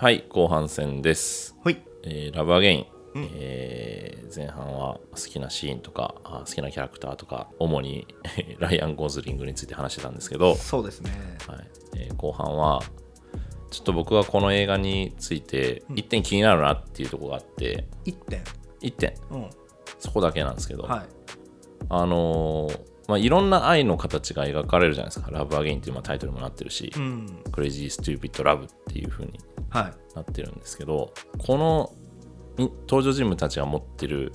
はい後半戦です、ほい。えーラブアゲイン、うん。えー前半は好きなシーンとかあ好きなキャラクターとか主にライアン・ゴズリングについて話してたんですけど、そうですね。はい。えー後半はちょっと僕はこの映画についてうん。1点気になるなっていうところがあって。1点。1点。うん。そこだけなんですけど、はい。あのーまあ、いろんな愛の形が描かれるじゃないですか「ラブアゲインっていうまあタイトルにもなってるし。うん「クレイジー・ストゥーピッド・ラブ」っていう風にはい。なってるんですけどこのい登場人物たちが持ってる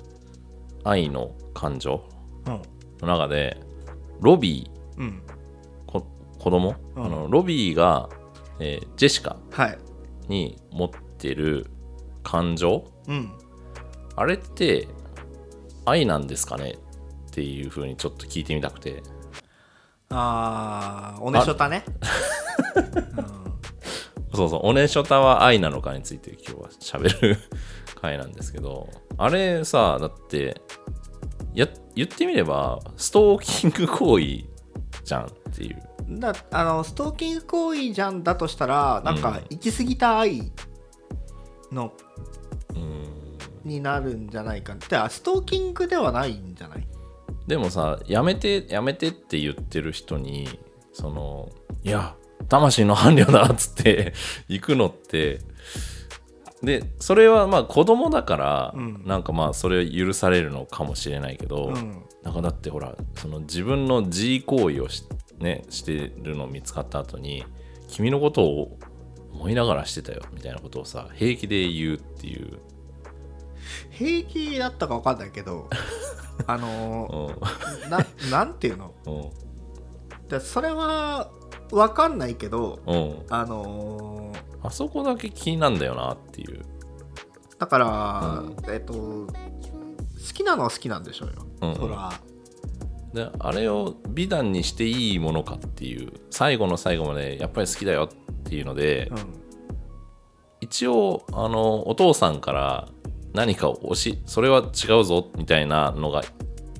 愛の感情うん。の中でロビーうん。こ子供、うん。あのロビーが、えージェシカはい。に持ってる感情？うん。あれって愛なんですかね？っていう風にちょっと聞いてみたくて。あーおねしょたね。そうそう、おねしょたは愛なのかについて今日は喋る回なんですけど、あれさ、だって、や言ってみれば、ストーキング行為じゃんっていう。うんだあのストーキング行為じゃんだとしたらなんかうん。行き過ぎた愛のうん。になるんじゃないか。ってあストーキングではないんじゃない？でもさ、やめて、やめてって言ってる人に、その、いや、魂の伴侶だっつって 行くのって、で、それはまあ子供だから、うん。なんかまあそれは許されるのかもしれないけど、うん。なんかだってほらその自分の G 行為をし,、ね、してるのを見つかった後に君のことを思いながらしてたよみたいなことをさ平気で言うっていう、平気だったか分かんないけど あうのんーななんていうの？う。んでそれは分かんないけどう。ん、あのーあそこだけ気になんだよなっていう、だから、うん。えっと好きなのは好きなんでしょうよ、うんうん。そらであれを美談にしていいものかっていう最後の最後までやっぱり好きだよっていうので、うん。一応あのお父さんから何かを押しそれは違うぞみたいなのが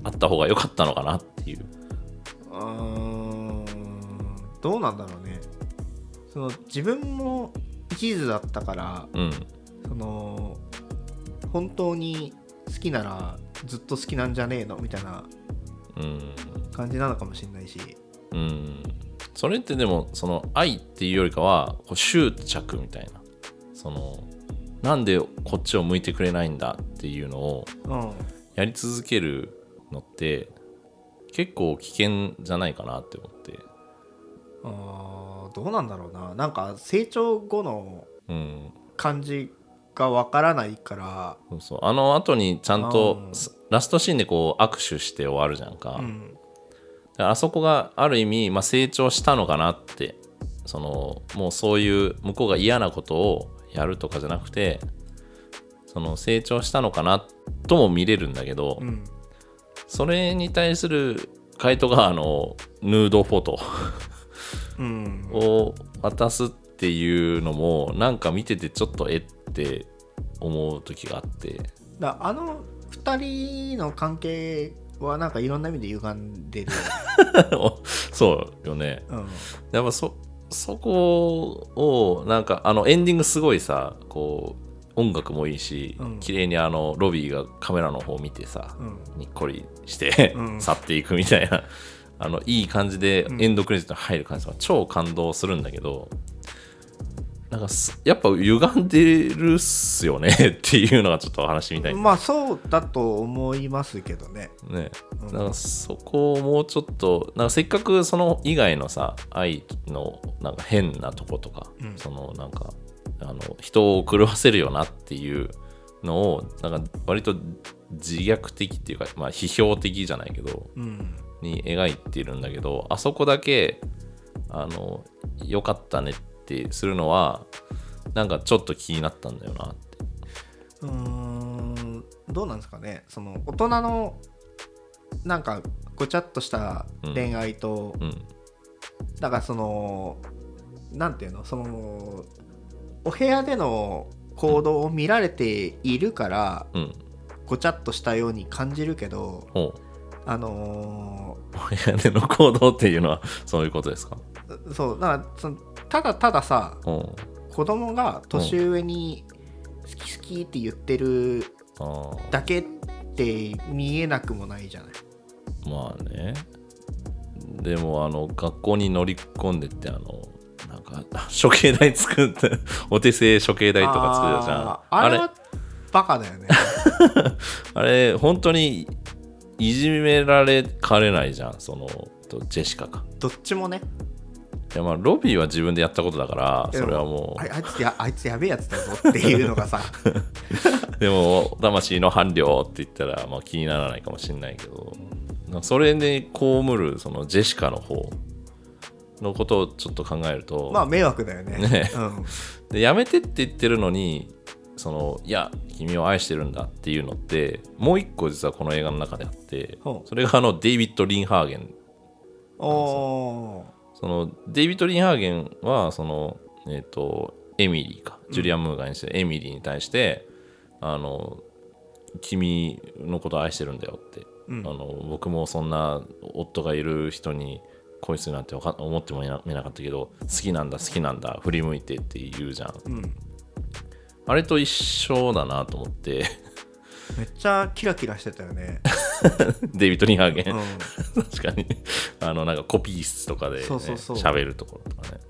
あった方が良かったのかなっていう。うーんどうなんだろうね。その自分も一途だったからうん。その本当に好きならずっと好きなんじゃねえのみたいなうん。感じなのかもしれないし。うん。それってでもその愛っていうよりかはこう執着みたいな。そのなんでこっちを向いてくれないんだっていうのをうんやり続けるのって結構危険じゃないかなって思って。あーどうなんだろうな。なんか成長後のうん。感じがわからないから。そうそう。あの後にちゃんとうん。ラストシーンでこう握手して終わるじゃんか、うん。あそこがある意味、まあ、成長したのかなって。そのもうそういう向こうが嫌なことをやるとかじゃなくてその成長したのかなとも見れるんだけど、うん。それに対する回答があのヌードフォト。うん。を渡すっていうのもなんか見ててちょっとえって思う時があって。だあの2人の関係はなんかいろんな意味で歪んでるよ、そうよね。うん、やっぱそそこをなんかあのエンディングすごいさこう音楽もいいし、うん。綺麗にあのロビーがカメラの方を見てさ、うん。にっこりして、うん。去っていくみたいなあのいい感じでうん。エンドクレジットに入る感じが超感動するんだけどなんかすやっぱ歪んでるっすよね っていうのがちょっと話みたいまあそうだと思いますけどね、ね。うん。だからそこをもうちょっとなんかせっかくその以外のさ愛のなんか変なとことか、うん。そのなんかあの人を狂わせるよなっていうのをなんか割と自虐的っていうか、まあ、批評的じゃないけどうん、に描いてるんだけどあそこだけあの良かったねってするのはなんかちょっと気になったんだよなって。うーんどうなんですかね。その大人のなんかごちゃっとした恋愛と、うん。だからそのなんていうのそのお部屋での行動を見られているから、うん。ごちゃっとしたように感じるけどほあのう部屋での行動っていうのはそういうことですか？ーそうだからそのただたださうん。子供が年上に好き好きって言ってるだけって見えなくもないじゃない。まあね。でもあの学校に乗り込んでってあのなんか処刑台作って お手製処刑台とか作るじゃん。あれはバカだよね。あれ本当にいじめられかねないじゃんそのとジェシカかどっちもねいやまあロビーは自分でやったことだからそれはもああいつやあいつやべえやつだぞっていうのがさ。う でも魂の伴侶って言ったらまあ気にならないかもしれないけど。それで被るそのジェシカの方のことをちょっと考えると、まあ迷惑だよね。ね。うん、でやめてって言ってるのにそのいや君を愛してるんだっていうのってもう一個実はこの映画の中であってほう。それがあのデイビッド・リンハーゲンおーそのデイビッド・リンハーゲンはそのえっ、とエミリーか。ジュリアン・ムーアが演じてるエミリーに対して、あの君のことを愛してるんだよって、うん。あの僕もそんな夫がいる人に恋するなんて思ってもみなかったけど好きなんだ好きなんだ振り向いてって言うじゃん。うん、あれと一緒だなと思って。めっちゃキラキラしてたよね、デイビッド・リンハーゲン、うん、確かに。あのなんかコピー室とかで、ね、そうそうそう。喋るところとかね。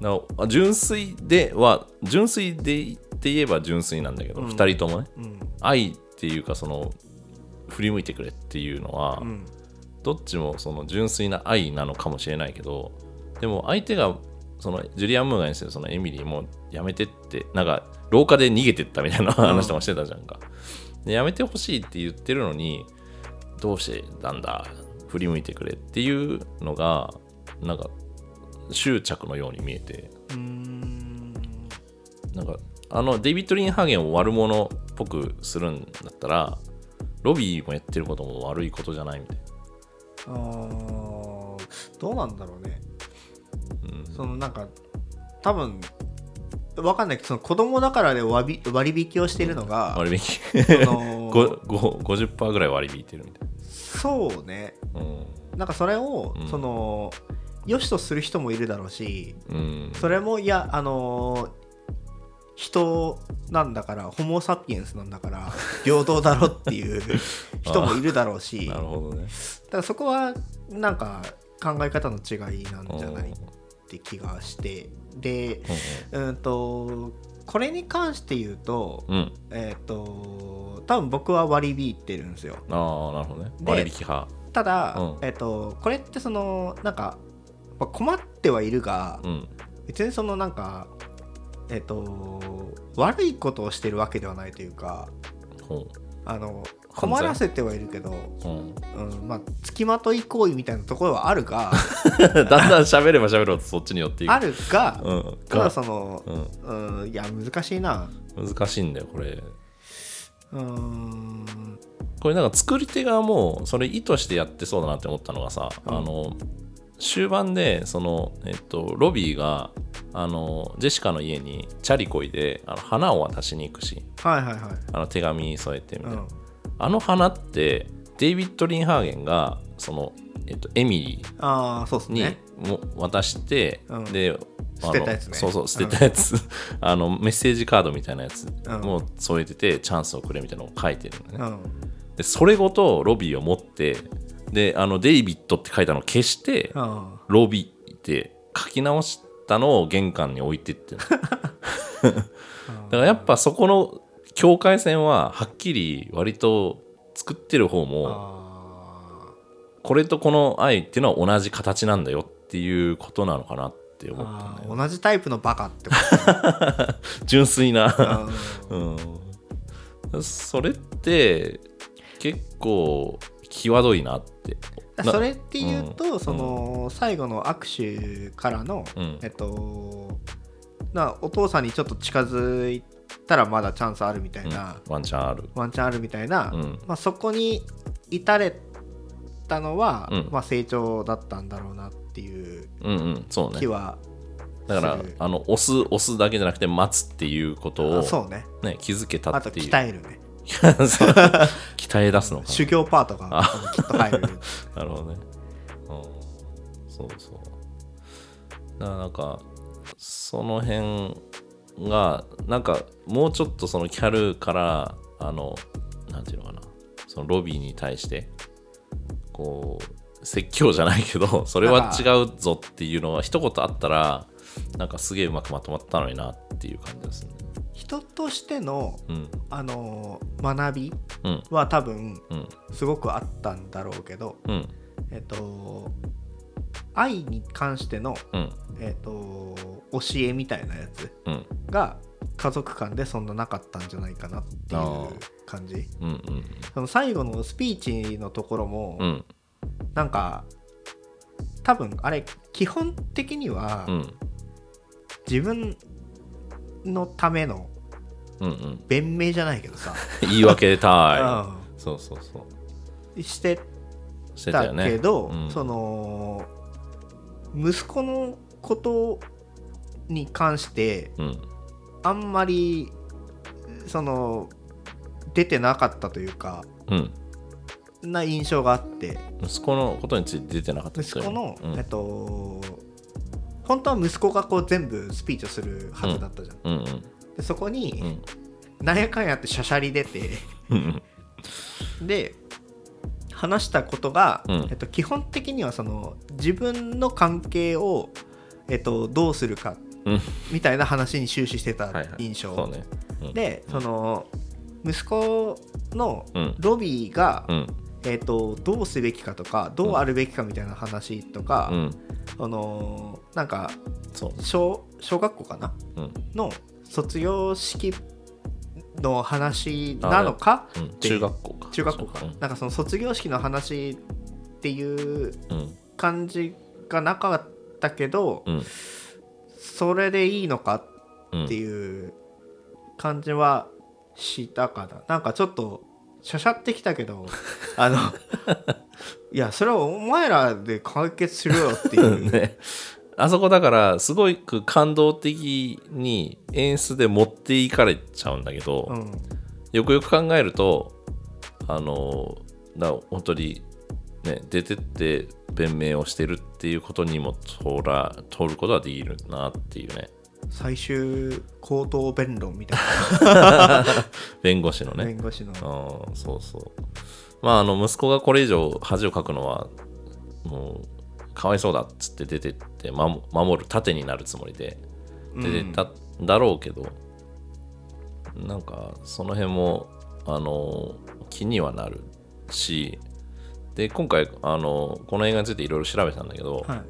なお純粋では純粋でって言えば純粋なんだけど、うん。二人ともねうん。愛っていうかその振り向いてくれっていうのは、うん。どっちもその純粋な愛なのかもしれないけどでも相手がそのジュリアン・ムーがにしてるそのエミリーもやめてってなんか廊下で逃げてったみたいな話とかしてたじゃんか、でやめてほしいって言ってるのにどうしてなんだ振り向いてくれっていうのがなんか執着のように見えて。うーんなんかあのデイビッド・リンハーゲンを悪者っぽくするんだったらロビーもやってることも悪いことじゃないみたいな。あーどうなんだろうね。うん。そのなんか多分わかんないけどその子供だからで割引をしてるのが、割引その ごご50%ぐらい割り引いてるみたいそうねな。なんかそれを、うんその良しとする人もいるだろうしうん。うん。それもいやあの人なんだからホモ・サピエンスなんだから 平等だろっていう人もいるだろうしなるほどね。だからそこはなんか考え方の違いなんじゃない？って気がしてでうんとこれに関して言うとうん。うん。えっ、と多分僕は割り引いてるんですよああ、なるほどね。で割引派。ただ、うんえっ、とこれってそのなんかまあ困ってはいるが、うん。別にそのなんかえっ、と悪いことをしてるわけではないというかほあの困らせてはいるけど、う。うん。うん、まあ付きまとい行為みたいなところはあるが だんだん喋れば喋るほどそっちに寄っていく。あるが、うん。ただが、その、うん。うん、いや難しいな難しいんだよ、これ。うーんこれなんか作り手側もそれ意図してやってそうだなって思ったのがさ、うんあの終盤でその、えっと、ロビーがあのジェシカの家にチャリこいであの花を渡しに行くしはいはいはい、あの手紙添えてみたいな、うん、あの花ってデイビッド・リンハーゲンがその、えっと、エミリーにね。も渡して、うん。であの捨てたやつね。そうそう捨てたやつ、あのメッセージカードみたいなやつうん。も添えてて、チャンスをくれみたいなのを書いてるのね、うん。でそれごとロビーを持ってであのデイビッドって書いたのを消してうん。ロビーって書き直したのを玄関に置いてってる だからやっぱそこの境界線ははっきり割と作ってる方もあこれとこの愛っていうのは同じ形なんだよっていうことなのかなってー思ったんだよあー同じタイプのバカってこ 純粋な。とうん。それって結構際どいなって。なそれっていうと、うん。その最後の握手からの、うん。えっとなお父さんにちょっと近づいたらまだチャンスあるみたいな、ワンチャンある。ワンチャンあるみたいな、うん。まあ、そこに至れたのは、うん。まあ、成長だったんだろうなっていううんうんそうね。気は、だからあの押す押すだけじゃなくて待つっていうことを、あそうね。ね、気づけたあとっていう。鍛えるね。鍛え出すのか修行パートがあ。きっと入る。な なるほどね、うん、そうそう。だからなんかその辺がなんかもうちょっとそのキャルからあのなんていうのかな。そのロビーに対してこう説教じゃないけど それは違うぞっていうのが一言あったらなんかすげえうまくまとまったのになっていう感じですね。人としてのうん。あの学びうん。は多分うん。すごくあったんだろうけど、うん。えっと愛に関しての、うん。えっと教えみたいなやつうん。が家族間でそんななかったんじゃないかなっていう感じ。うんうんその最後のスピーチのところも、うん。なんか多分あれ基本的にはうん。自分のためのうんうん。弁明じゃないけどさ、言い訳たいそうそうそう。うんしてしてたけど、うん。その息子のことに関してうん。あんまりその出てなかったというかうん。な印象があって。息子のことについて出てなかったですよ息子の、うん。えっと本当は息子がこう全部スピーチをするはずだったじゃん、うんでそこうんうにん。なんやかんやってしゃしゃり出て。うん。で話したことが、うん。えっと、基本的にはその自分の関係を、えっと、どうするかうん。みたいな話に終始してたはいはい。印象、そうね。うん。でその息子のうん。ロビーが、うん。えっとどうすべきかとかどうあるべきかみたいな話とか、うん。あのなんか小小学校かなうん。の卒業式の話なのかうん。中学校か。中学校か、うん。なんかその卒業式の話っていううん感じがなかったけど、うん。それでいいのかうんっていう感じはしたかな。なんかちょっとしゃしゃってきたけど あのいやそれはお前らで解決するよっていう、ねあそこだからすごく感動的に演出で持っていかれちゃうんだけど、うんよくよく考えるとあのだ本当にね出てって弁明をしてるっていうことにも通ら通ることはできるなっていうね。最終口頭弁論みたい 弁護士のな、ね。弁護士の。うんそうそう。まああの息子がこれ以上恥をかくのはもうかわいそうだっつって出てって守守る盾になるつもりで出てったんだろうけど、なんかその辺もあの気にはなるしで今回あのこの映画についていろいろ調べたんだけど、はい。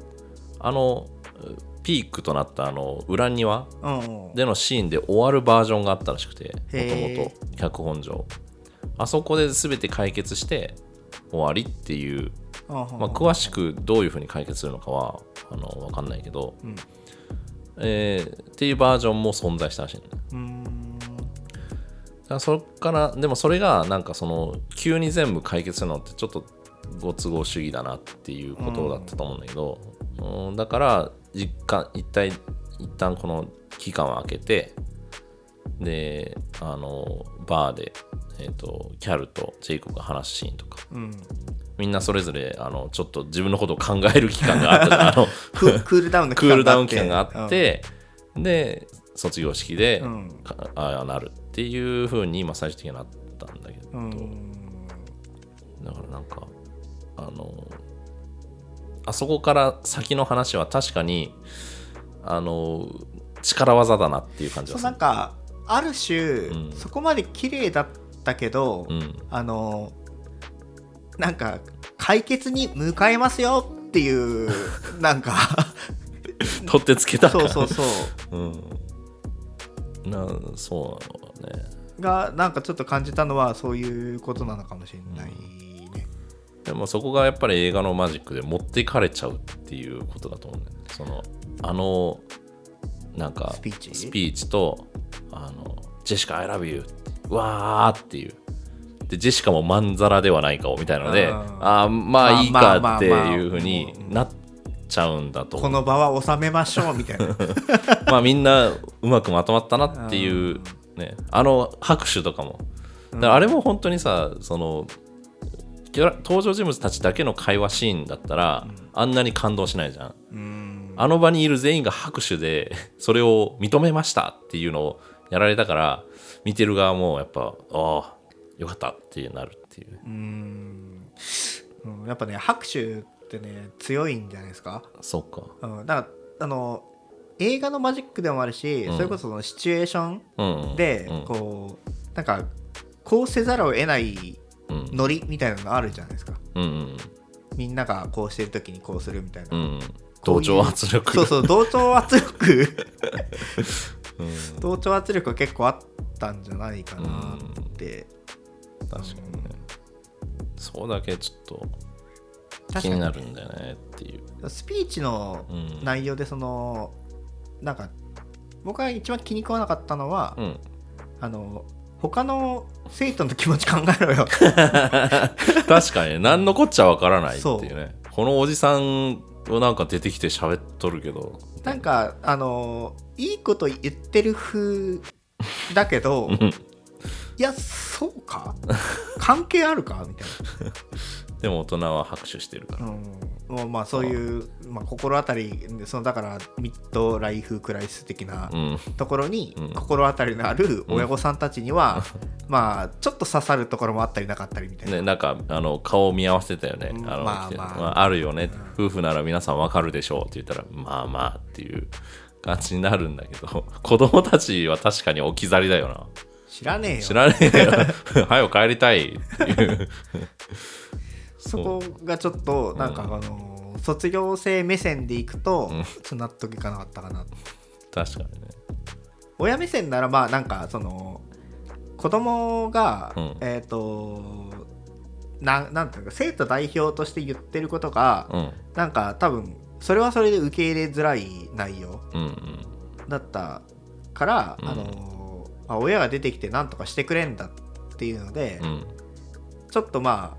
あのピークとなったあの裏庭うんでのシーンで終わるバージョンがあったらしくてもともと脚本上。あそこで全て解決して終わりっていう、まあ、詳しくどういうふうに解決するのかはあの分かんないけど、うん。えーっていうバージョンも存在したらしいのね。うーん。だそっからでもそれがなんかその急に全部解決するのってちょっとご都合主義だなっていうことだったと思うんだけど、うんだから実感一体一旦この期間を空けてであのバーで、えー、とキャルとジェイコブが話すシーンとか。うんみんなそれぞれあのちょっと自分のことを考える期間があったあのククールダウンのクールダウン期間があって、で卒業式で、うん。かああなるっていう風に今最終的にはなったんだけど、うん。うんだからなんかあのあそこから先の話は確かにあの力技だなっていう感じがする。なんかある種、うん。そこまで綺麗だったけど、うん。あのなんか解決に向かいますよっていう なんか取ってつけた。そうそうそう。うん。なそうね。がなんかちょっと感じたのはそういうことなのかもしれないね。でもそこがやっぱり映画のマジックで持っていかれちゃうっていうことだと思うんだよね。そのあのなんかスピーチ？とあのジェシカ I love わーっていうでジェシカもまんざらではないかをみたいなのであー。ああまあいいかっていうふうになっちゃうんだと。この場は収めましょうみたいな。まあみんなうまくまとまったなっていうね。あの拍手とかも。あれも本当にさその登場人物たちだけの会話シーンだったら、あんなに感動しないじゃん。あの場にいる全員が拍手で それを認めましたっていうのをやられたから見てる側もやっぱああよかったってなるっていう。ねうん。うん。やっぱね拍手ってね強いんじゃないですか、そっか。うん、だからあの映画のマジックでもあるし、うん。それこそそのシチュエーションうんで、うん。こうなんかこうせざるを得ないうんノリみたいなのあるじゃないですか。うんうんみんながこうしてる時にこうするみたいな、うん同調圧力。そうそう同調圧力。うん。同調圧力が結構あったんじゃないかなって、確かにね。そうだけちょっと気になるんだよねっていう。スピーチのうん。内容でそのなんか僕が一番気に食わなかったのは、うん。あの他の生徒の気持ち考えろよ。確かに何のこっちゃわからないっていうね。このおじさんをなんか出てきて喋っとるけど。なんかあのいいこと言ってる風だけどうんいやそうか？関係あるか？みたい でも大人は拍手してるから。な、うん、もうまあそういう、まあ、心当たりそのだからミッドライフクライス的なうん。ところにうん。心当たりのある親御さんたちには、まあちょっと刺さるところもあったりなかったりみたいな、ね、なんかあの顔見合わせてたよね。うん。あのまあ来てまあ。あ、るよね、夫婦なら皆さんわかるでしょうって言ったら、まあまあっていう感じになるんだけど、子供たちは確かに置き去りだよな。知らねえよ知らねえよ。早く帰りたいっていう。そこがちょっとなんか、うんあの卒業生目線でいくと、うんちょっと納得いかなかったかな確かにね。親目線ならまあなんかその子供が、うんえっ、とななんていうか生徒代表として言ってることが、うん。なんか多分それはそれで受け入れづらい内容。だったから、うんあのあ親が出てきて何とかしてくれんだっていうので、うん。ちょっとま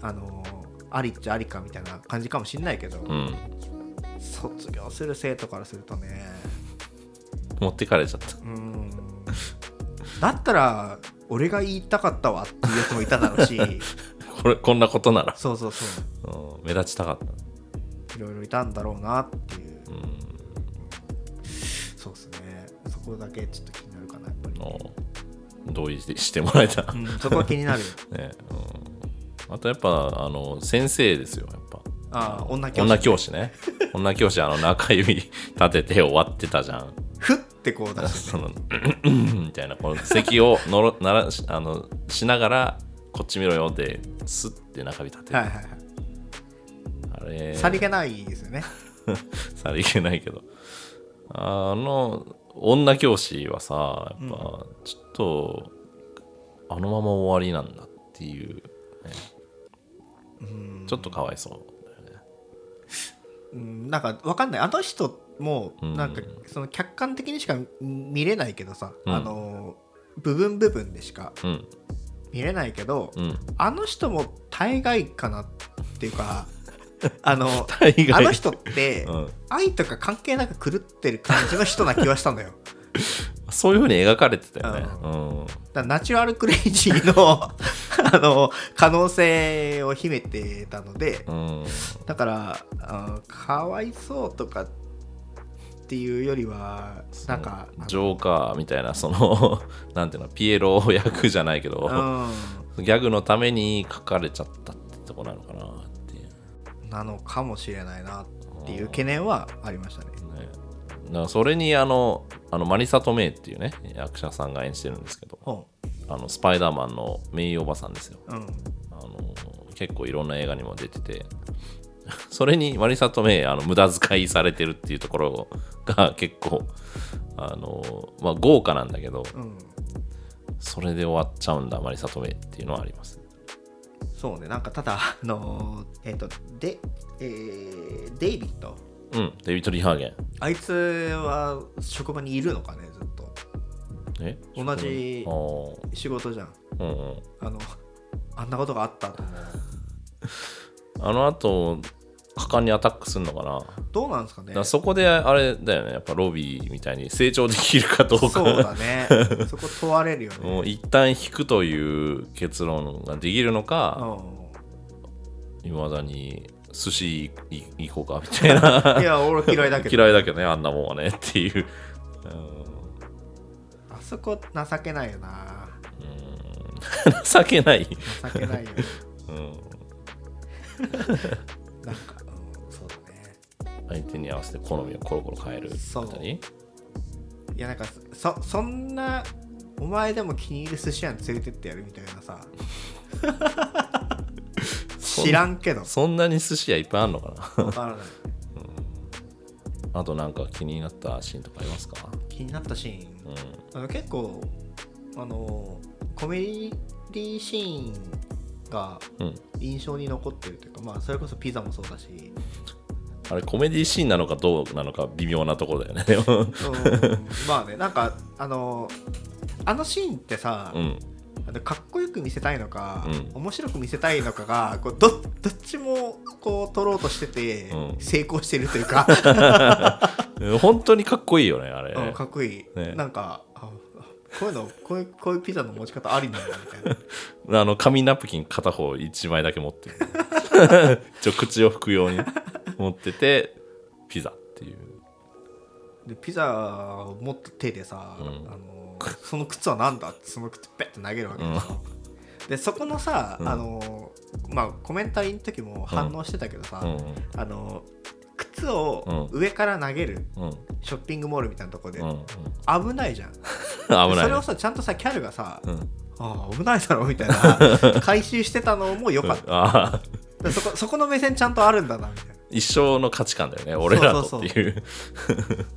ああのありっちゃありかみたいな感じかもしんないけど、うん。卒業する生徒からするとね持ってかれちゃった。うんだったら俺が言いたかったわっていうやつもいただろうし これ、こんなことなら、そうそうそううん目立ちたかった。いろいろいたんだろうなっていうそこだけちょっと気になるかなやっぱり、お同意してもらえた。うん、そこは気になるよ。ねうん、あとやっぱあの先生ですよやっぱ。ああ女教師。女教師ね。女教師あの中指立てて終わってたじゃん。ふってこう出して そのみたいなこの席を のろならしあのしながらこっち見ろよってスッて中指立てる、はいはいはい。あれ。さりげないですよね。さりげないけど。あの女教師はさやっぱちょっと、あのまま終わりなんだっていう、ね、うん。ちょっとかわいそうだよね。うんなんかわかんない。あの人もうんなん。かその客観的にしか見れないけどさ、うん。あの部分部分でしかうん。見れないけど、うん。あの人も大概かなっていうかあの あの人って、うん、愛とか関係なく狂ってる感じの人な気はしたのよ。そういうふうに描かれてたよね。ううん。ナチュラルクレイジーの あの可能性を秘めてたのでうん。だからあかわいそうとかっていうよりはなんかジョーカーみたいなそのなんていうのピエロ役じゃないけど、うギャグのために書かれちゃったってとこなのかななのかもしれないなっていう懸念はありましたね。ね、だからそれにあのあのマリサトメイっていうね役者さんが演じてるんですけどほあのスパイダーマンのメイおばさんですよ。ううん。あの結構いろんな映画にも出ててそれにマリサトメイあの無駄遣いされてるっていうところが結構あの、まあ、豪華なんだけどうん。それで終わっちゃうんだマリサトメイっていうのはありますそうねなんかただあのえっ、とで、えーデイビッド。うんデビッド・リンハーゲン。あいつは職場にいるのかねずっと。え？同じ仕事じゃん。うんうん。あのあんなことがあったと思う。あの後果敢にアタックするのかな。どうなんですかね。そこであれだよね。やっぱロビーみたいに成長できるかどうか。そうだね。そこ問われるよね。もう一旦引くという結論ができるのかういまだに寿司い行こうかみたいな。いや俺嫌いだけど。嫌いだけどねあんなもんはねっていう、あそこ情けないよな。うん、うん。情けない、情けないよ。うん、なんか、相手に合わせて好みをコロコロ変えるたり？いやなんかそそんなお前でも気に入る寿司屋に連れてってやるみたいなさ。知らんけど。そんなに寿司屋いっぱいあるのかな？わからない。あとなんか気になったシーンとかありますか？気になったシーン？うん。あの結構あのコメディシーンがうん。印象に残ってるというか、まあそれこそピザもそうだし、あれコメディシーンなのかどうなのか微妙なところだよね。まあねなんかあのあのシーンってさ、うん。かっこよく見せたいのか、うん。面白く見せたいのかがこうどどっちもこう取ろうとしてて、うん。成功してるというか、本当にかっこいいよねあれ、うんかっこいい、ね。なんかあこういうのこういうこういうピザの持ち方ありなんだみたいな。あの紙ナプキン片方1枚だけ持ってる ちょ口を拭くように持っててピザっていう。でピザを持った手でさ、うん。あのその靴は何だってその靴ペッて投げるわけですよ、でそこのさ、うん。あのまあコメンタリーの時も反応してたけどさ、うん。あの靴を上から投げるうん。うんショッピングモールみたいなとこで、うん。うん危ないじゃん。危ない、ね、それをさちゃんとさキャルがさ、うん。ああ危ないだろみたいな 回収してたのも良かった、そこそこの目線ちゃんとあるんだなみたいな。一生の価値観だよね俺らとっていう。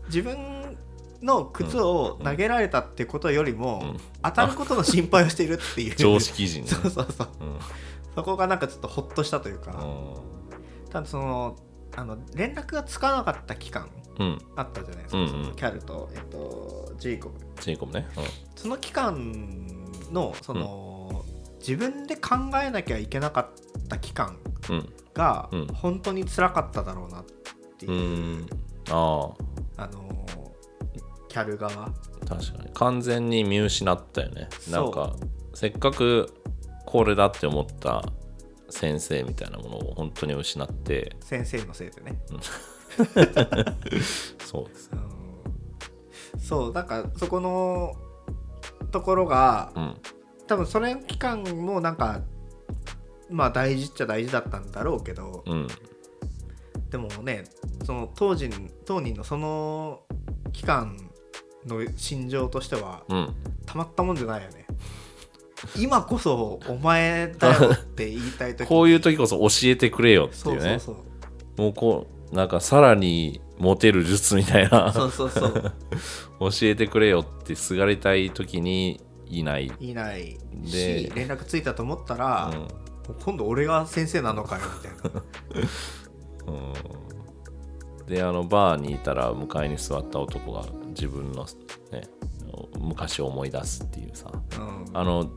自分の靴を投げられたってことよりも、うん。当たることの心配をしているっていう。常識人。ねそうそうそう。うん。そこがなんかちょっとほっとしたというか、ただそのあの連絡がつかなかった期間あったじゃないですか、うんうん。そのキャルと、えっと、ジェイコブ。ジェイコブね。その期間のその、自分で考えなきゃいけなかった期間うん。うんがうん。本当に辛かっただろうなっていう。う、ん。ああ。のキャル側。あ確かに。完全に見失ったよね。なんかせっかくこれだって思った先生みたいなものを本当に失って。先生のせいでね、そうです。うん、そうなんかそこのところがうん多分それの期間もなんかまあ大事っちゃ大事だったんだろうけどうん。でもねその当時当人のその期間の心情としてはうん。たまったもんじゃないよね。今こそお前だよって言いたい時 こういう時こそ教えてくれよってそいううねそうそう。もうこうなんかさらにモテる術みたいな。そうそうそう。教えてくれよってすがりたい時にいない、いないでし連絡ついたと思ったら、今度俺が先生なのかよみたいな。うん。うん、であのバーにいたら向かいに座った男が自分の、ね、昔を思い出すっていうさ。うん。あの、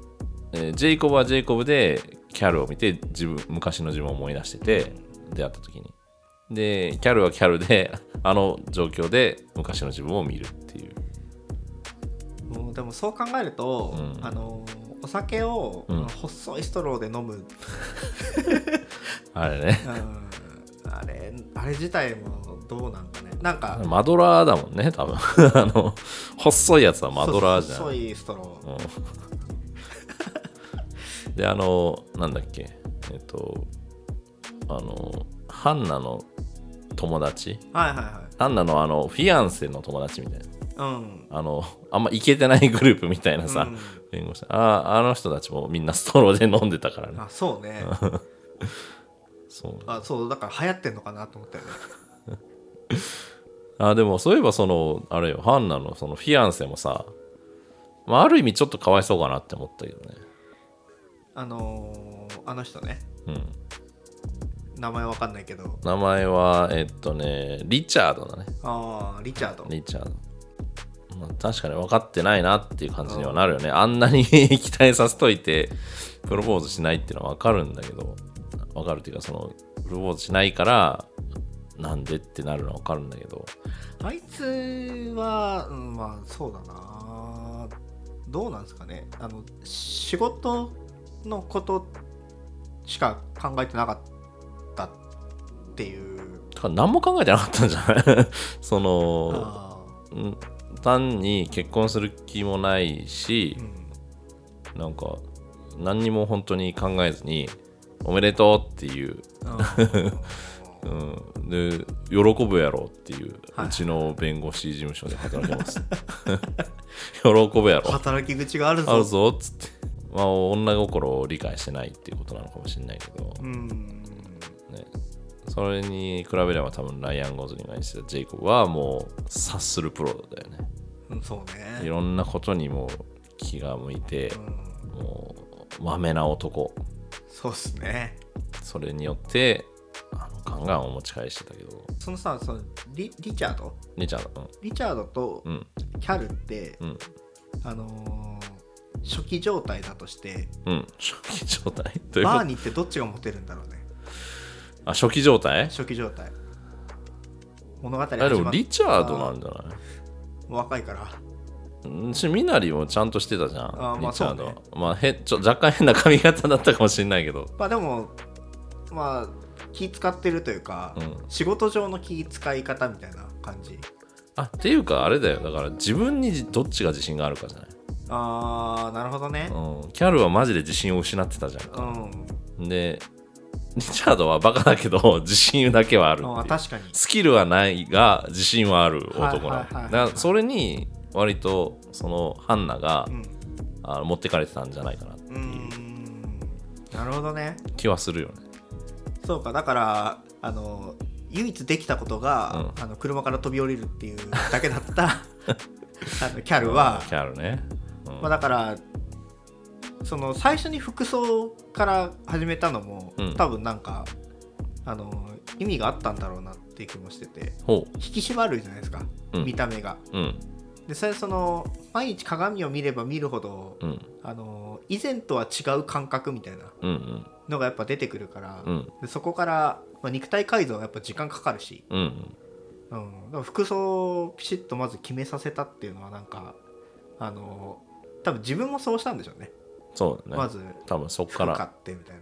えージェイコブはジェイコブでキャルを見て自分昔の自分を思い出してて出会った時に。でキャルはキャルであの状況で昔の自分を見るっていうもうでもそう考えると、うん。あのお酒を、うん。細いストローで飲む、う んあれね。あれあれ自体もどうなんかね。なんかマドラーだもんね多分。あの細いやつはマドラーじゃん。細いストロー、うん。であのなんだっけ。えっとあのハンナの友達？はいはいはハンナのあのフィアンセの友達みたいな。いうん。あのあんまイケてないグループみたいなさ、うん。弁護士ああの人たちもみんなストローで飲んでたからね。あそうね。そう。あそうだから流行ってんのかなと思ったよね。あでもそういえばそのあれよハンナのそのフィアンセもさ、まあ、ある意味ちょっとかわいそうかなって思ったけどね。あのーあの人ね。うん。名前わかんないけど。名前はえっとねリチャードだね。ああリチャード。リチャード、まあ、確かに分かってないなっていう感じにはなるよね。あんなに 期待させといてプロポーズしないっていうのは分かるんだけど分かるっていうかそのプロポーズしないからなんでってなるのは分かるんだけど。あいつは、うん、まあそうだな。どうなんですかね。あの仕事のことしか考えてなかったっていう。だから何も考えてなかったんじゃない？そのあうん単に結婚する気もないしー、うんなんか何にも本当に考えずにおめでとうっていう、うん、で喜ぶやろっていう、はい。うちの弁護士事務所で働きます。喜ぶやろ。働き口があるぞ。あるぞっつって。まあ女心を理解してないっていうことなのかもしれないけど、うん。ね、それに比べれば多分ライアン・ゴズリンが演じたジェイコブはもう察するプロだよね。うんそうね。いろんなことにも気が向いてうん。もうまめな男。そうっすね。それによってあのガンガンを持ち返してたけど。そのさそのリリチャード？リチャードリチャードとうん。キャルって、うん。あのー初期状態だとしてうん。うん初期状態？バーニーってどっちがモテるんだろうね。あ初期状態？初期状態。物語でもリチャードなんじゃない？若いから。うんしみなりもちゃんとしてたじゃんあまあそうまあへちょ若干変な髪型だったかもしれないけど。まあでもまあ気使ってるというか、うん。仕事上の気使い方みたいな感じ。あっていうかあれだよ。だから自分にどっちが自信があるかじゃない、あーなるほどね。うん、キャルはマジで自信を失ってたじゃん。うか、ん、でリチャードはバカだけど 自信だけはあるあ確かに。スキルはないが自信はある男なのだからそれに割とそのハンナがうん。あの持ってかれてたんじゃないかなってう。いうん。なるほどね。気はするよね。そうか。だからあの唯一できたことが、あの車から飛び降りるっていうだけだった あのキャルは、キャルね、うん。まあ、だからその最初に服装から始めたのも、うん。多分なんかあの意味があったんだろうなっていう気もしててほ引き締まるじゃないですか、うん。見た目が。ううん。でそれその毎日鏡を見れば見るほど、うん。あの以前とは違う感覚みたいなうんうん。のがやっぱ出てくるから、うん。でそこから、まあ、肉体改造はやっぱ時間かかるし、うんうん、だから服装をピシッとまず決めさせたっていうのはなんかあの多分自分もそうしたんでしょうねそうだね。まず多分そっから。ってみたい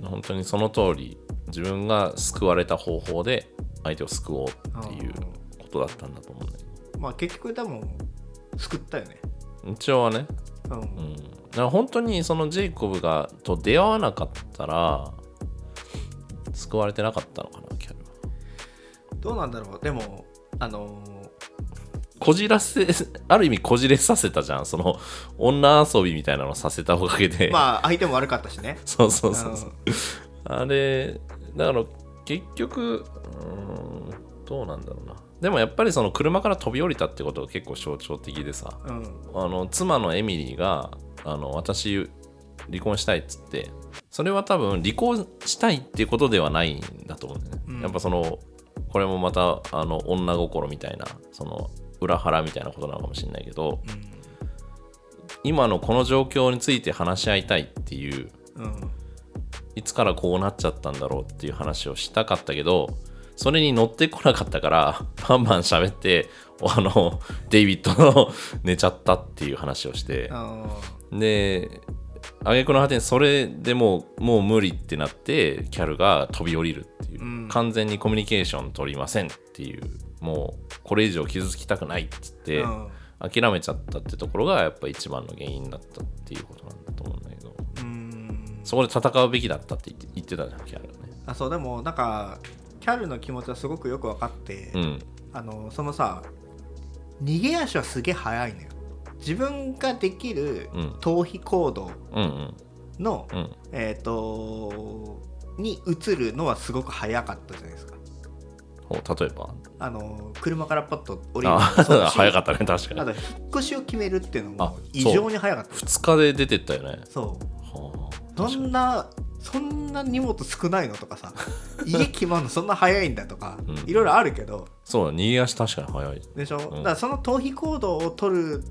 な。本当にその通り自分が救われた方法で相手を救おうっていうことだったんだと思うんだけまあ結局でも救ったよね。ど一応はね。うん、うん。だから本当にそのジェイコブがと出会わなかったら救われてなかったのかなキャルは。どうなんだろう。でもあのこじらせ ある意味こじれさせたじゃん。その女遊びみたいなのをさせたおかげで、まあ相手も悪かったしね。そうそうそうそう。あれだから結局うーんどうなんだろうな。でもやっぱりその車から飛び降りたってことが結構象徴的でさ。うん。あの妻のエミリーがあの私離婚したいっつってそれは多分離婚したいっていうことではないんだと思うんだよね、うん。やっぱそのこれもまたあの女心みたいなその裏腹みたいなことなのかもしれないけど今のこの状況について話し合いたいっていううん。うんいつからこうなっちゃったんだろうっていう話をしたかったけどそれに乗ってこなかったからバンバン喋ってあのデイビッドの寝ちゃったっていう話をしてあで挙句の果てにそれでもうもう無理ってなってキャルが飛び降りるっていう、うん。完全にコミュニケーション取りませんっていうもうこれ以上傷つきたくないっつって、うん。諦めちゃったってところがやっぱ一番の原因だったっていうことなんだと思うんだけど。うん。そこで戦うべきだったって言って言ってたじゃんキャルはね。あそうでもなんかキャルの気持ちはすごくよく分かって、うん。あのそのさ逃げ足はすげえ速いのよ。自分ができるうん。逃避行動うんうん。の、うん。えっ、とに移るのはすごく早かったじゃないですか例えば。あの車からパッと降りる。早かったね確かに。あと引っ越しを決めるっていうのあも異常に早かった。2日で出てったよね。そう。はあそんなそんな荷物少ないのとかさ 家決まるのそんな早いんだとか、うん。いろいろあるけど。そうだ逃げ足確かに早い。でしょ、ん。だからその逃避行動を取る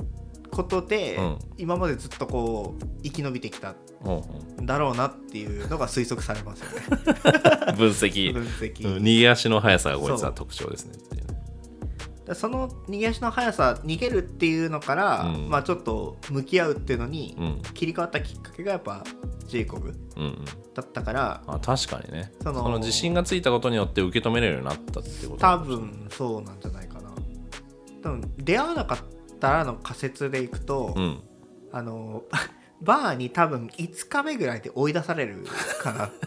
ことで、うん。今までずっとこう生き延びてきたうんう。んんだろうなっていうのが推測されますよね。分析。分析、うん。逃げ足の速さがこいつは特徴ですねその逃げ足の速さ逃げるっていうのから、うん。まあちょっと向き合うっていうのにうん。切り替わったきっかけがやっぱジェイコブうんうん。だったからあ確かにね。その自信がついたことによって受け止めれるようになったってこと多分そうなんじゃないかな。多分出会わなかったらの仮説でいくと、うん。あの バーに多分5日目ぐらいで追い出されるかな。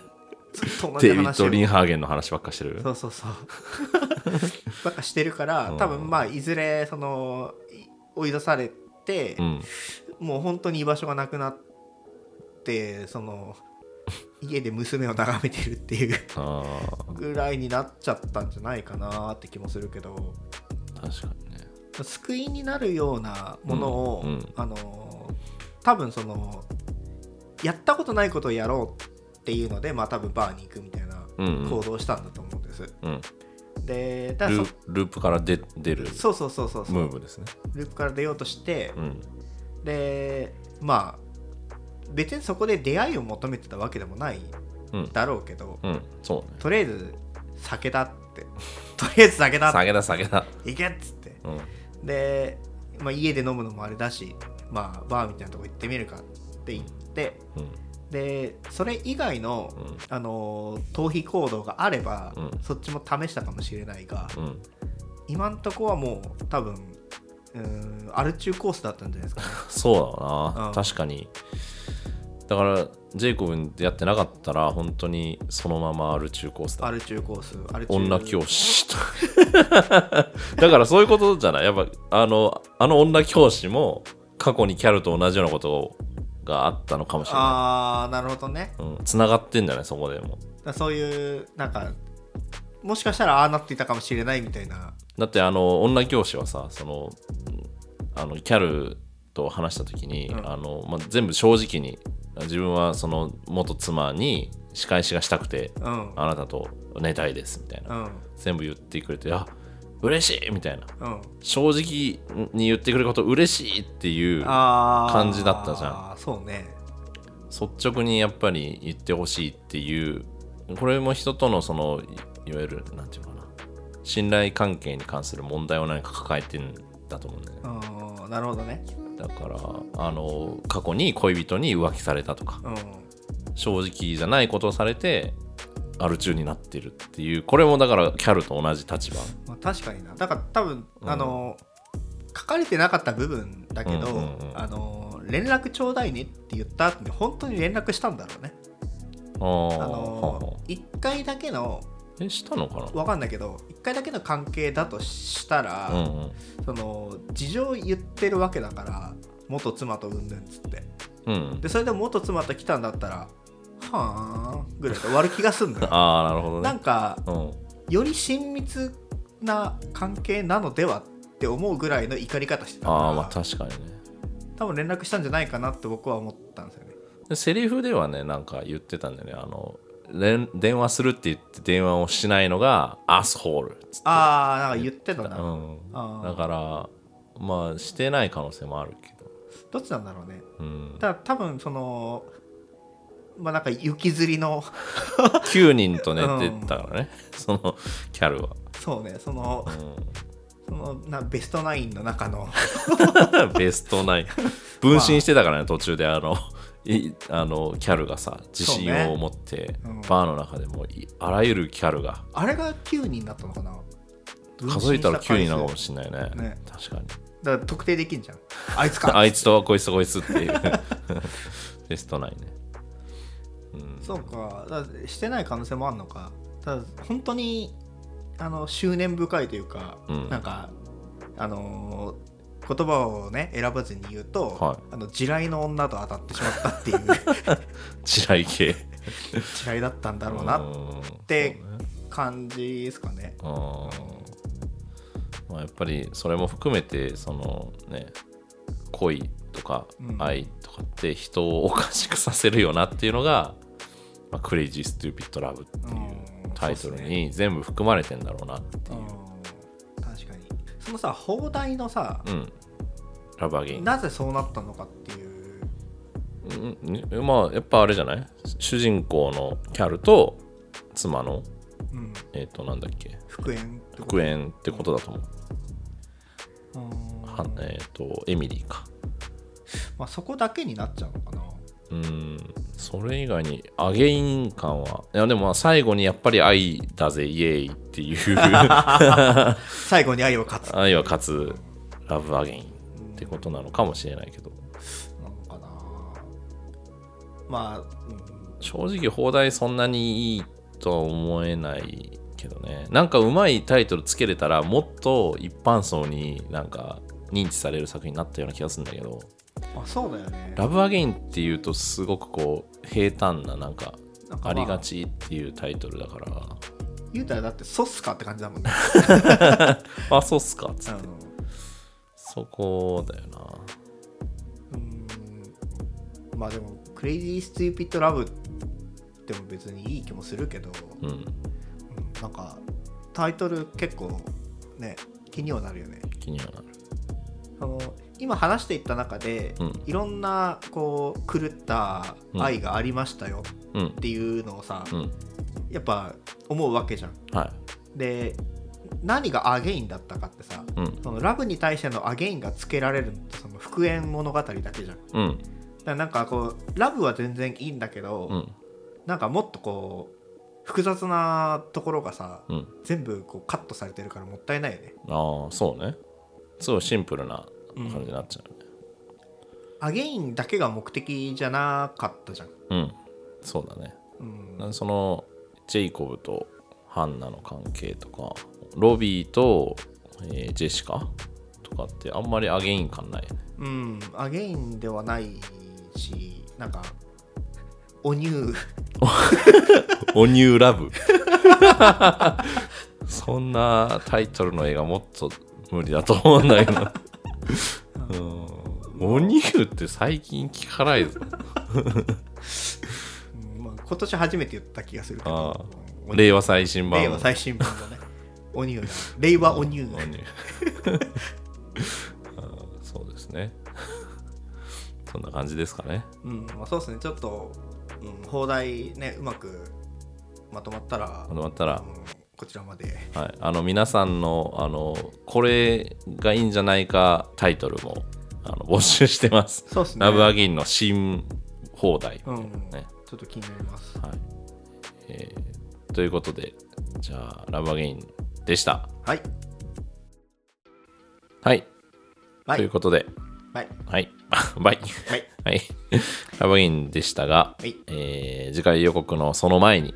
ずっと同じデイビッド・リンハーゲンの話ばっかしてる。そうそうそう。ばっかしてるからうん。多分まあいずれそのい追い出されてう、ん。もう本当に居場所がなくなってその家で娘を眺めてるっていうあぐらいになっちゃったんじゃないかなって気もするけど。ー確かにね救いになるようなものを、うんうん。あの多分そのやったことないことをやろうっていうのでまあ多分バーに行くみたいなうんうん。行動をしたんだと思うんです、うん。でだからルループから出出るそそうそうそうそう。ムーブですね。ループから出ようとして、うん。でまあ別にそこで出会いを求めてたわけでもないうんだろうけど、うん。そうね。とりあえず酒だって。とりあえず酒だ酒だ酒だ行けっつって。うんで、まあ、家で飲むのもあれだしまあバーみたいなとこ行ってみるかって言ってうん。でそれ以外の、うん。あの逃避行動があれば、うん。そっちも試したかもしれないが、うん。今んとこはもう多分うーんアル中コースだったんじゃないですかね。そうだな、うん。確かにだからジェイコブに出会ってなかったら本当にそのままある中コースだ。アル中コースアル中。女教師と。だからそういうことじゃない。やっぱあのあの女教師も過去にキャルと同じようなことがあったのかもしれなああなるほどね。いうんつながってんじゃないそこでも。そういうなんかもしかしたらああなっていたかもしれないみたいな。だってあの女教師はさそのあのキャルと話した時に、うん。あのまあ、全部正直に自分はその元妻に仕返しがしたくてうん。あなたと寝たいですみたいな、うん。全部言ってくれてあ嬉しいみたいな。うん。正直に言ってくれること嬉しいっていう感じだったじゃそうね。率直にやっぱり言ってほしいっていうこれも人とのそのいいわゆるなんていうのかな。信頼関係に関する問題を何か抱えてんだと思うんだよね。うんなるほどねだからあの過去に恋人に浮気されたとかうん。正直じゃないことをされてアル中になってるっていうこれもだからキャルと同じ立場。まあ、確かにな。だから多分、うん。あの書かれてなかった部分だけど、うんうんうんあの連絡ちょうだいねって言った後に本当に連絡したんだろうね。あの1回だけのえしたのかな？わかんないけど1回だけの関係だとしたら、うんうん。その事情言ってるわけだから元妻とうんぬんっつって。うんでそれで元妻と来たんだったらはあぐらいで終わる気がすんだよ。ああなるほどね。なんかうん。より親密な関係なのではって思うぐらいの怒り方してたからああまあ確かにね。多分連絡したんじゃないかなって僕は思ったんですよね。でセリフではねなんか言ってたんだよね。あの連電話するって言って電話をしないのがアスホールっつって。ああなんか言ってたな、うん、だからまあしてない可能性もあるけど、どっちなんだろうね。うん、ただ多分そのまあなんか雪吊りの 9人と寝てたからね、そのキャルは、そうねそのうそのなベストナインの中の。ん、ベストナイン。分身してたからね途中であの。いあのキャルがさ自信を持って、ね。うん。バーの中でもいあらゆるキャルが。あれが9人だったのかな？数えたら9人なのかもれしれないね。ね。確かに。だから特定できんじゃん。あいつか。あいつとこいつとこいつっていう。ベストナインね、うん、そうか。だしてない可能性もあるのか。ただ本当にあの執念深いというか、うん。なんかあのー言葉をね選ばずに言うと、はい。あの地雷の女と当たってしまったっていう。地雷系。地雷だったんだろうなて感じですかね。まあ、やっぱりそれも含めてそのね恋とかうん。愛とかって人をおかしくさせるよなっていうのが「まあ、 Crazy Stupid Love」っていううんタイトルに全部含まれてんだろうなっていうそのさ邦題のさ、うん。ラブアゲイン。なぜそうなったのかっていう。うんうん。まあやっぱあれじゃない？主人公のキャルと妻のうん。えっ、となんだっけ？復縁復縁ってことだと思う、うんはえっ、とエミリーか。まあ、そこだけになっちゃうのかなううん。それ以外にアゲイン感は。いやでもまあ最後にやっぱり愛だぜイエーイっていう。最後に愛を勝つ。な愛は勝つラブアゲインってことなのかもしれないけど。のかな。まあ、うん。正直放題そんなにいいとは思えないけどね。なんかうまいタイトルつけれたらもっと一般層になんか認知される作品になったような気がするんだけど。まあ、そうだよね。ラブアゲインっていうとすごくこう平坦ななんかなんかまありがちっていうタイトルだから。言うたらだってそうすかって感じだもんね、あそうっすかっつって。うそこだよな。ん、うん。まあでも Crazy Stupid Love でも別にいい気もするけど、うん。うん。なんかタイトル結構ね気にはなるよね。気にはなる。あの今話していった中で、うん。いろんなこう狂った愛がありましたようん。っていうのをさ、うん。やっぱ思うわけじゃん。はで何がアゲインだったかってさいうん。そのラブに対してのアゲインがつけられるのってその復縁物語だけじゃん。だかうんらなんかこうラブは全然いいんだけど、うん。なんかもっとこう複雑なところがさうん。全部こうカットされてるからもったいないよね。ああそうね。すごいシンプルな感じになっちゃうね again だけが目的じゃなかったじゃん、うん、そうだね。うん、そのジェイコブとハンナの関係とかロビーと、えージェシカとかってあんまり again 感ない？よねうん、 again ではないしなんかおニューおニューラブ。そんなタイトルの映画もっと無理だと思うんだけどうん。おニューって最近聞かないぞ。うんまあ、今年初めて言った気がするけあど令和最新版。令和最新版のね。おニューだ令和おニューおニューあーそうですね。そんな感じですかね。うんまあ、そうですね。ちょっと、うん、放題ねうまくまとまったら、まとまったら。うんこちらまで。はい、あの皆さんのあのこれがいいんじゃないかタイトルもあの募集してます。そうですね。ラブアゲインの新放題、うん。ね。ちょっと気になります。はい。えーということで、じゃあ、ラブアゲインでした。はい。はい、はい。ということで、はい。はい、バイ。はい。はい、ラブアゲインでしたが、はい。えー次回予告のその前に、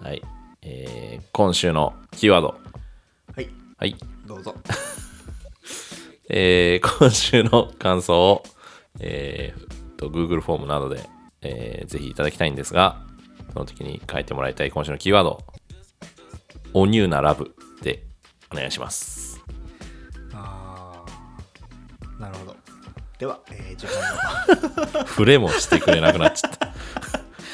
はいえー今週のキーワード、はい。はい、どうぞ。えー今週の感想を、えーと Google フォームなどで、えーぜひいただきたいんですが、その時に書いてもらいたい今週のキーワード、おニューなラブでお願いします。あー。なるほど。では、えー、次回の。触れもしてくれなくなっちゃった。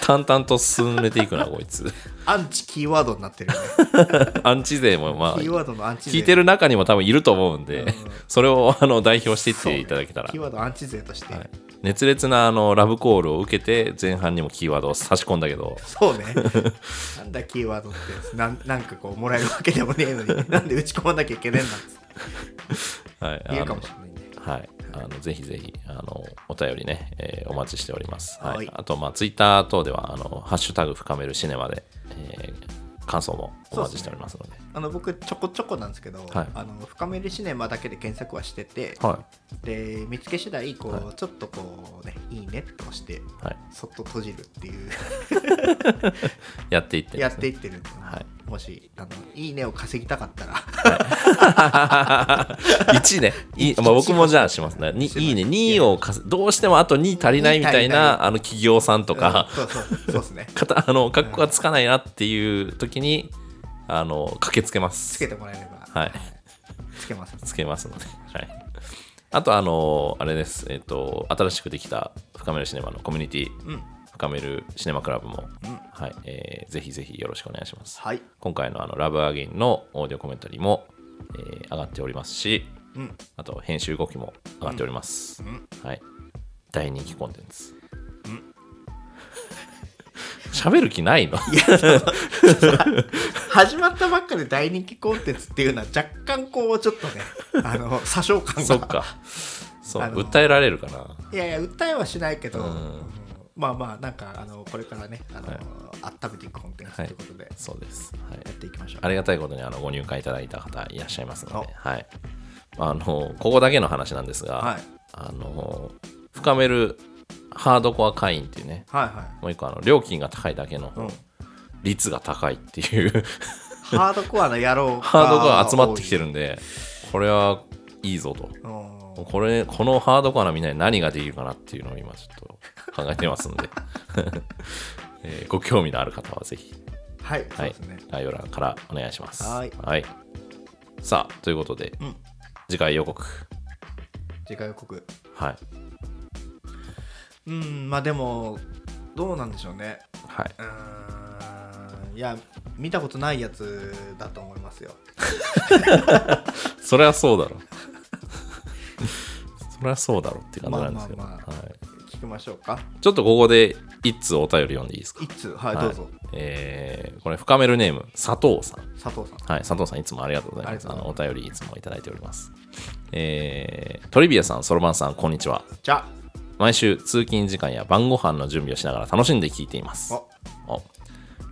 淡々と進めていくな、こいつ。アンチキーワードになってるよね。アンチ勢もまあキー、ワードのアンチ勢。聞いてる中にも多分いると思うんで、うん。それをあの代表していっていただけたら。キー。ワードアンチ勢として、はい。熱烈なあのラブコールを受けて前半にもキーワードを差し込んだけど。そうね。なんだキーワードってなんなんかこうもらえるわけでもねえのになんで打ち込まなきゃいけねえんだって。はい。言うかもしれないねはい、あのぜひぜひあのお便りね、えーお待ちしております。はい。はい。あと、まあ、ツイッター等ではあのハッシュタグ深めるシネマで、えー感想もお待ちしておりますので。あの僕ちょこちょこなんですけど、はい。あの深めるシネマだけで検索はしてて、はで見つけ次第こう、はちょっとこうねいいねって押してい、はい、そっと閉じるっていう。やっていって、やっていってるはいもしあのいいねを稼ぎたかったら。1ね、いいまあ、僕もじゃあしますね。いいね、2をどうしてもあと2足りないみたい2足りななあの企業さんとか、うんそうそうそうですね。かたあの格好がつかないなっていう時にあの駆けつけます。つけてもらえれば。はい。つけます。つけますので。はい。あと、あの、あれです。えっ、と、新しくできた深めるシネマのコミュニティ、うん深めるシネマクラブも、うん。はい、えーぜひぜひよろしくお願いします。はい。今回のあのラブアゲインのオーディオコメンタリーも、えー上がっておりますし、うん。あと編集動きも上がっております。うん。はい。大人気コンテンツ。喋る気ないの？始まったばっかで大人気コンテンツっていうのは若干こうちょっとねあの詐称感が。そっか。そう、訴えられるかな。いやいや訴えはしないけど、うんまあまあなんかあのこれからねあの、はい。温めていくコンテンツということで、そうです。はい。やっていきましょう。ありがたいことにあのご入会いただいた方いらっしゃいますので、お。はい。あの、ここだけの話なんですが、はい。あの、深めるハードコア会員っていうね、はいはもう一個あの料金が高いだけのい、うん、率が高いっていう。ハードコアの野郎 ハードコア集まってきてる、るんで、これはいいぞと。うんこれ、このハードコアなみんなに何ができるかなっていうのを今ちょっと考えてますんで、えーご興味のある方はぜひはいそうはいですね、概要欄からお願いします。はいさあ、ということで、うん次回予告。次回予告はい。うんまあでもどうなんでしょうねはい。うーんいや見たことないやつだと思いますよ それはそうだろ。それはそうだろっていう感じなんですけど、まあまあまはい、聞きましょうか。ちょっとここで一通お便り読んでいいですか？いつはい、はい。どうぞ。えーこれ、深めるネーム、佐藤さん。佐藤さん。はい、佐藤さんいつもありがとうございます。あのお便りいつもいただいております。えートリビアさん、ソロバンさん、こんにちは。じゃ毎週通勤時間や晩ご飯の準備をしながら楽しんで聞いています。あお。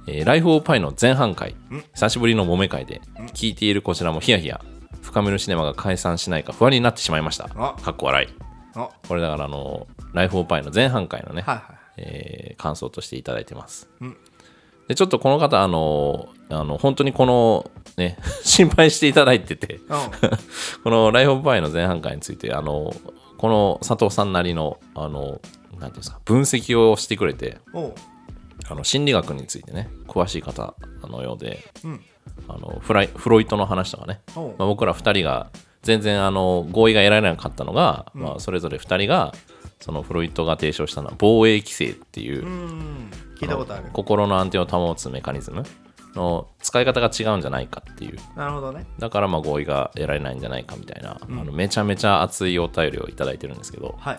えーライフオーパイの前半回ん、久しぶりの揉め会で、聞いているこちらもヒヤヒヤ、深めるシネマが解散しないか不安になってしまいました。あ。かっこ笑い。これだからあの、ライフオーパイの前半回のね、いはい。えー感想としていただいてます。うん。で、ちょっとこの方、あの、あの本当にこの、ね、心配していただいてて、う このライフオブパイの前半回について、あの、この佐藤さんなりの、あの、なんていうんですか、分析をしてくれて、あの心理学についてね、詳しい方のようで、うんあのフライフロイトの話とかね、まあ、僕ら2人が全然あの合意が得られなかったのが、うん。まあ、それぞれ2人がそのフロイトが提唱したのは防衛規制っていう、うん。聞いたことある。心の安定を保つメカニズムの使い方が違うんじゃないかっていう。なるほどね。だからまあ合意が得られないんじゃないかみたいな、うん。あのめちゃめちゃ熱いお便りをいただいてるんですけど、はい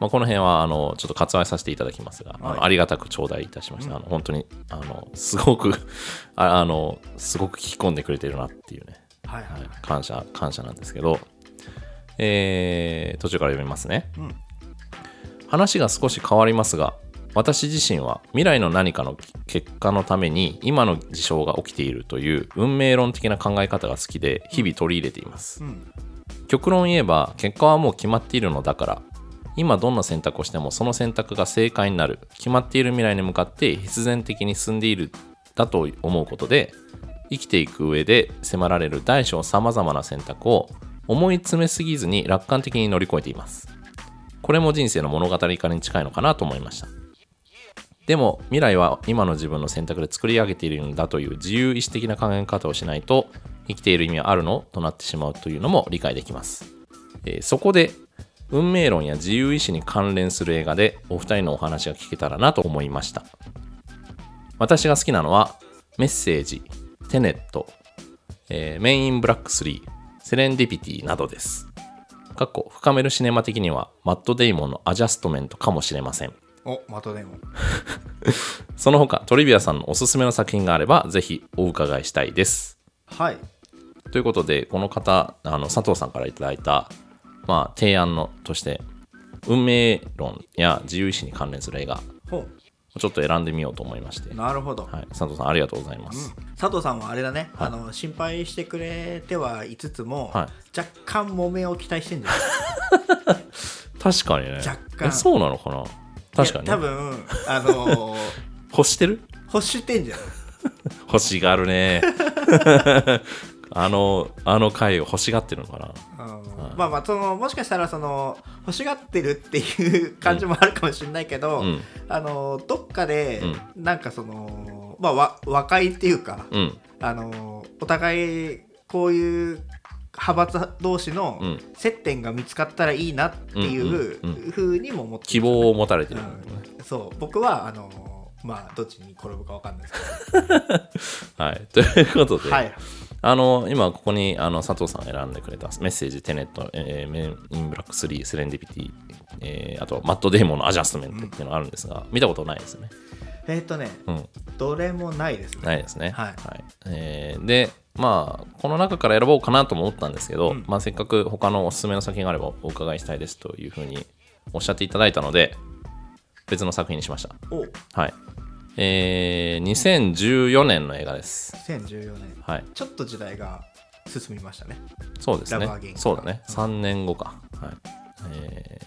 まあ、この辺はあのちょっと割愛させていただきますが、あはい。のありがたく頂戴いたしました、あの本当にあのすごく ああのすごく聞き込んでくれてるなっていうね、はいははい。い、感謝感謝なんですけど、えー途中から読みますね。うん。話が少し変わりますが私自身は未来の何かの結果のために今の事象が起きているという運命論的な考え方が好きで日々取り入れています。うん。極論言えば結果はもう決まっているのだから今どんな選択をしてもその選択が正解になる。決まっている未来に向かって必然的に進んでいるだと思うことで生きていく上で迫られる大小さまざまな選択を思い詰めすぎずに楽観的に乗り越えています。これも人生の物語化に近いのかなと思いました。でも未来は今の自分の選択で作り上げているんだという自由意志的な考え方をしないと生きている意味はあるの？となってしまうというのも理解できます、えーそこで運命論や自由意志に関連する映画でお二人のお話が聞けたらなと思いました私が好きなのはメッセージ、テネット、えーメインインブラック3、セレンディピティなどです。かっこ深めるシネマ的にはマット・デイモンのアジャストメントかもしれません。おまたでもその他トリビアさんのおすすめの作品があればぜひお伺いしたいです。はいということでこの方あの佐藤さんからいただいた、まあ、提案のとして運命論や自由意志に関連する映画ほをちょっと選んでみようと思いまして、うなるほど、はい、佐藤さんありがとうございます。佐藤さんはあれだね、はい。あの心配してくれてはいつつも、は若干揉めを期待してんじゃない確かにね。若干。えそうなのかな？確かに、いや多ね、分あのー 欲してる？欲してんじゃない 欲しがるね。あのあの回を欲しがってるのかな？うんまあまあそのもしかしたらその欲しがってるっていう感じもあるかもしれないけど、うん。あのどっかでなんかその、まあわ和解っていうか、うん。あのお互いこういう派閥同士のうん。接点が見つかったらいいなっていうふうにも思って希望を持たれてる、うん。そう僕はあのまあどっちに転ぶかわかんないですけ はい。ということで、どはいあの今ここにあの佐藤さん選んでくれたメッセージテネット、えーメインブラック3セレンディピティ、えーあとマットデーモンのアジャストメントっていうのがあるんですが、見たことないですね。えっ、とねうん。どれもないですね。ないですね。はい。えーで、まあ、この中から選ぼうかなとも思ったんですけど、うん。まあ、せっかく他のおすすめの作品があればお伺いしたいですというふうにおっしゃっていただいたので、別の作品にしました。お。はいえー、2014年の映画です。2014年。はい。ちょっと時代が進みましたね。そうですね。ラバーゲインそうだね。うん。3年後か。はい。え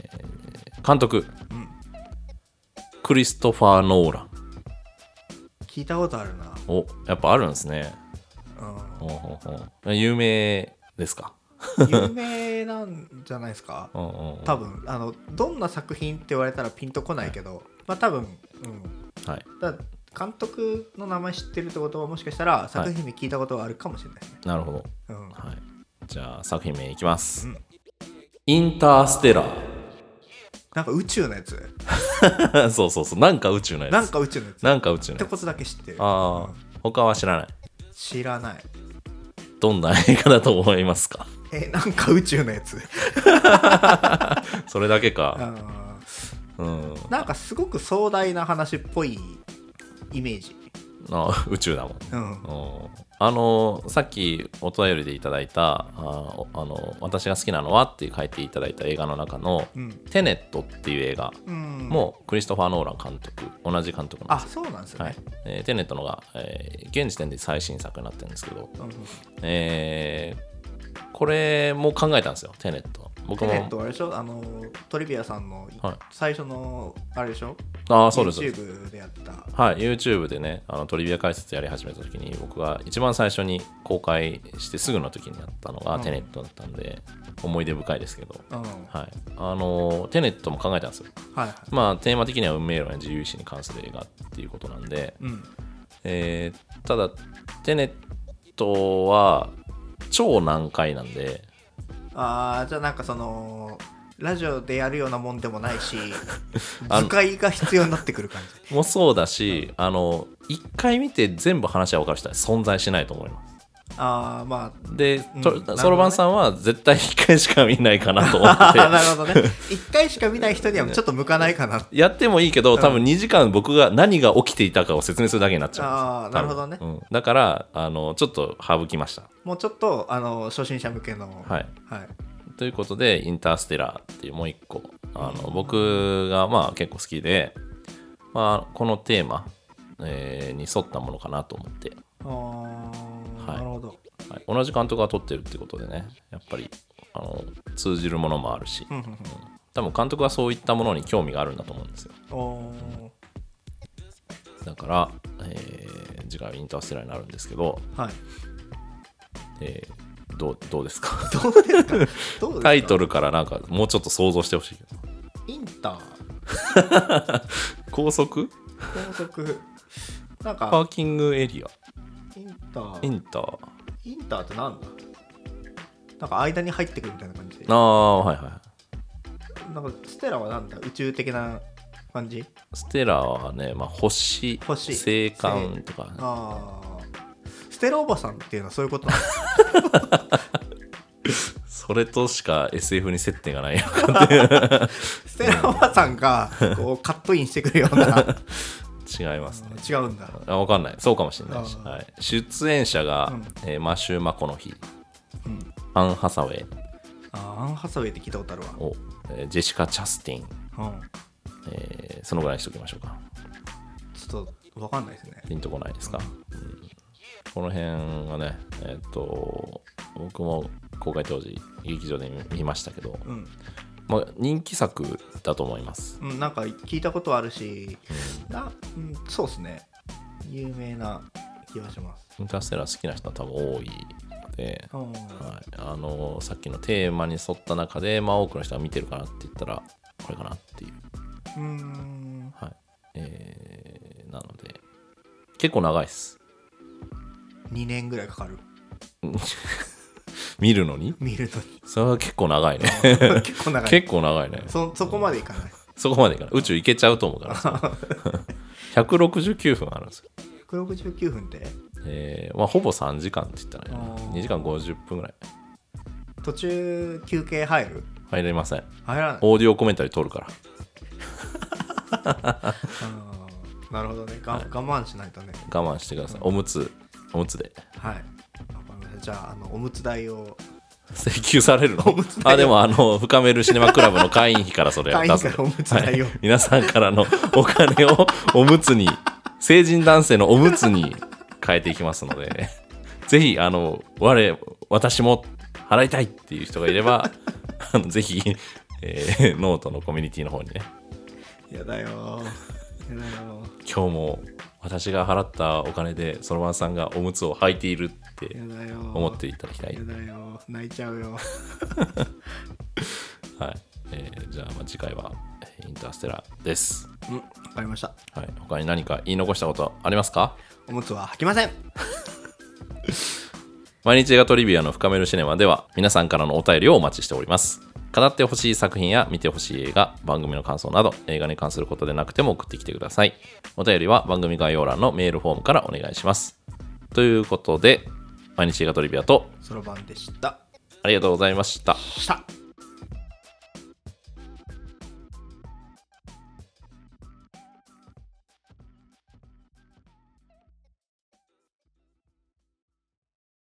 ー、監督。うん。クリストファー・ノーラン。聞いたことあるな。おやっぱあるんですね。うん。ほうほ有名ですか？有名なんじゃないですか？うんうんうん。多分。あのどんな作品って言われたらピンとこないけど。まあ多分。うんはい。だ監督の名前知ってるってことはもしかしたら作品名聞いたことはあるかもしれないですね、なるほど。うん。はい。じゃあ作品名いきます、うん。インターステラなんか宇宙のやつ？ー そうそうそう。なんか宇宙のやつ。なんか宇宙のやつ。っなんか宇宙のやつ。てことだけ知ってる。ああ他は知らない。知らない。どんな映画だと思いますか？えなんか宇宙のやつ。それだけか。あうん。ーなんかすごく壮大な話っぽいイメージ。あ宇宙だもん。うん。うん。あのさっきお便りでいただいたあおあの私が好きなのはって書いていただいた映画の中のうん「テネット」っていう映画。うん。もクリストファー・ノーラン監督同じ監督なんあですよ。そうなんですよね、はい。えーテネットのが、えー現時点で最新作になってるんですけど、うんうん。えーこれも考えたんですよテネット僕も。テネットあれでしょ？あのトリビアさんのはい。最初のあれでしょ？ああそうです YouTube でやった。はい YouTube でねあのトリビア解説やり始めた時に僕が一番最初に公開してすぐの時にやったのがうん。テネットだったんで、思い出深いですけど。うん。はい。はいあのーテネットも考えたんですよ。はい。まあテーマ的には運命論や自由意志に関する映画っていうことなんで、うん。えーただテネットは超難解なんで。あーじゃあなんかそのラジオでやるようなもんでもないし 図解が必要になってくる感じ。もそうだし、あの一回見て全部話は分かる人は存在しないと思いますああまでうんとなるほどね。そろばんさんは絶対1回しか見ないかなと思っ あてなるほどね。一回しか見ない人にはちょっと向かないかなやってもいいけど多分2時間僕が何が起きていたかを説明するだけになっちゃうあーなるほどね。うん。だからあのちょっと省きました。もうちょっとあの初心者向けのはい。はい。ということで「インターステラー」っていうもう一個あの僕がまあ結構好きで、まあ、このテーマ、えーに沿ったものかなと思って、あーはい。なるほど。はい、同じ監督が撮ってるってことでね。やっぱりあの通じるものもあるし、うんうんうん。多分監督はそういったものに興味があるんだと思うんですよ。だから、えー次回はインターステラーになるんですけど、はい。えーどうどうですか？どうですか？どうですか？タイトルからなんかもうちょっと想像してほしいけど。インター？高速？高速。なんパかーキングエリアインタイーンター。インターってなんだ？なんか間に入ってくるみたいな感じで。ああはいはい。なんかステラはなんだ？宇宙的な感じ？ステラはね、まあ、星星星間とか。ああステラおばさんっていうのはそういうことなの それとしか SF に接点がないよ ステラおばさんがこうカットインしてくるような違いますね。違うんだ。あ分かんない。そうかもしれないし、はい、出演者が、うん。えーマシュー・マコノヒうん。アン・ハサウェイ。あーアン・ハサウェイって聞いたことあるわ。を、えージェシカ・チャスティン、うん。えーそのぐらいにしときましょうか。ちょっとわかんないですね。ピンとこないですか、うん。この辺がねえっ、と僕も公開当時劇場で見見ましたけど、うん、まあ、人気作だと思います、うん、なんか聞いたことあるしな、うん、そうですね。有名な気がします。インターステラー好きな人は多分多いので、うん。はい、あのさっきのテーマに沿った中で、まあ、多くの人が見てるかなって言ったらこれかなっていう、うーん。はい。えーなので結構長いです。2年ぐらいかかる 見るのに？見るのそれは結構長いね。に 結構長い。結構長いね。そそこまでいかない。そこまでいかない。宇宙行けちゃうと思うから。169分あるんですよ、169分って？えーまあ、ほぼ3時間って言ったらいいな。あー。2時間50分ぐらい。途中休憩入る？入れません。入らない。オーディオコメンタリー撮るから。あーなるほどね。が、はい。我慢しないとね。我慢してください。おむつおむつで。はいじゃああのおむつ代を。請求されるの？あでもあの深めるシネマクラブの会員費からそれをはい。皆さんからのお金をおむつに成人男性のおむつに変えていきますので。ぜひあの我私も払いたいっていう人がいればあのぜひ、えーノートのコミュニティの方にね。やだよ。やだよ。今日も私が払ったお金でそろばんさんがおむつを履いているって思っていただきたい。やだよ泣いちゃうよ。はい、えーじゃあまあ次回はえーインターステラーです、うんわかりました。はい、他に何か言い残したことありますか？おむつは履きません。毎日映画トリビアの深めるシネマでは皆さんからのお便りをお待ちしております。語ってほしい作品や見てほしい映画番組の感想など映画に関することでなくても送ってきてください。お便りは番組概要欄のメールフォームからお願いします。ということで毎日映画トリビアと。そろばんでした。ありがとうございました。した